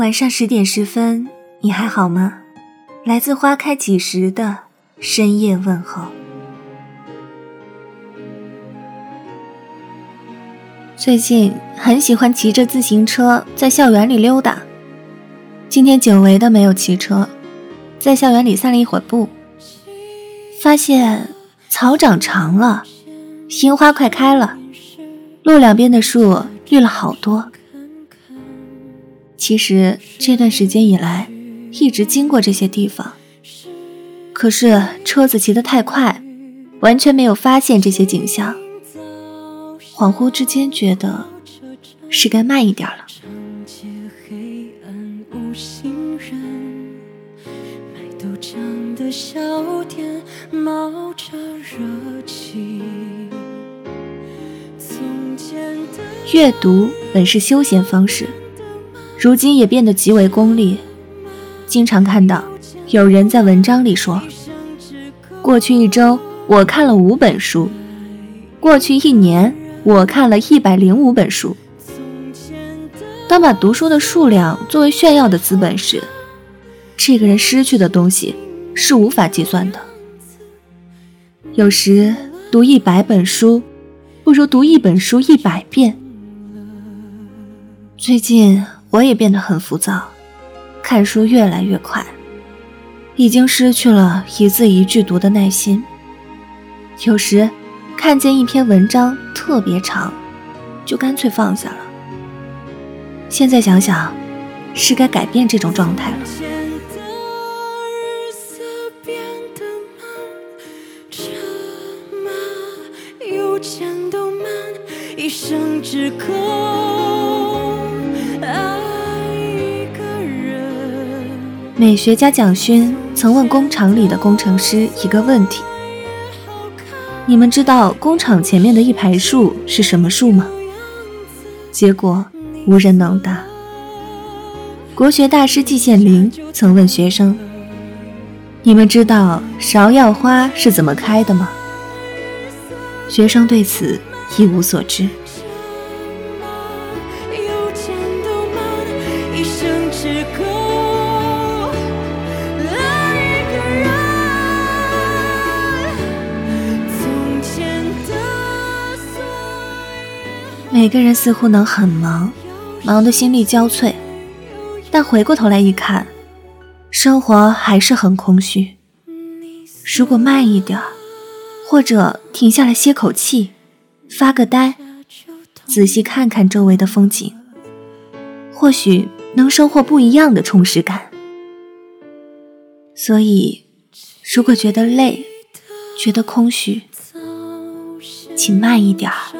晚上十点十分，你还好吗？来自花开几时的深夜问候。最近很喜欢骑着自行车在校园里溜达。今天久违的没有骑车，在校园里散了一会儿步，发现草长长了，樱花快开了，路两边的树绿了好多。其实这段时间以来，一直经过这些地方，可是车子骑得太快，完全没有发现这些景象。恍惚之间，觉得是该慢一点了。阅读本是休闲方式。如今也变得极为功利，经常看到有人在文章里说：“过去一周我看了五本书，过去一年我看了一百零五本书。”当把读书的数量作为炫耀的资本时，这个人失去的东西是无法计算的。有时读一百本书，不如读一本书一百遍。最近。我也变得很浮躁，看书越来越快，已经失去了一字一句读的耐心。有时看见一篇文章特别长，就干脆放下了。现在想想，是该改变这种状态了。美学家蒋勋曾问工厂里的工程师一个问题：“你们知道工厂前面的一排树是什么树吗？”结果无人能答。国学大师季羡林曾问学生：“你们知道芍药花是怎么开的吗？”学生对此一无所知。每个人似乎能很忙，忙得心力交瘁，但回过头来一看，生活还是很空虚。如果慢一点，或者停下来歇口气，发个呆，仔细看看周围的风景，或许能收获不一样的充实感。所以，如果觉得累，觉得空虚，请慢一点儿。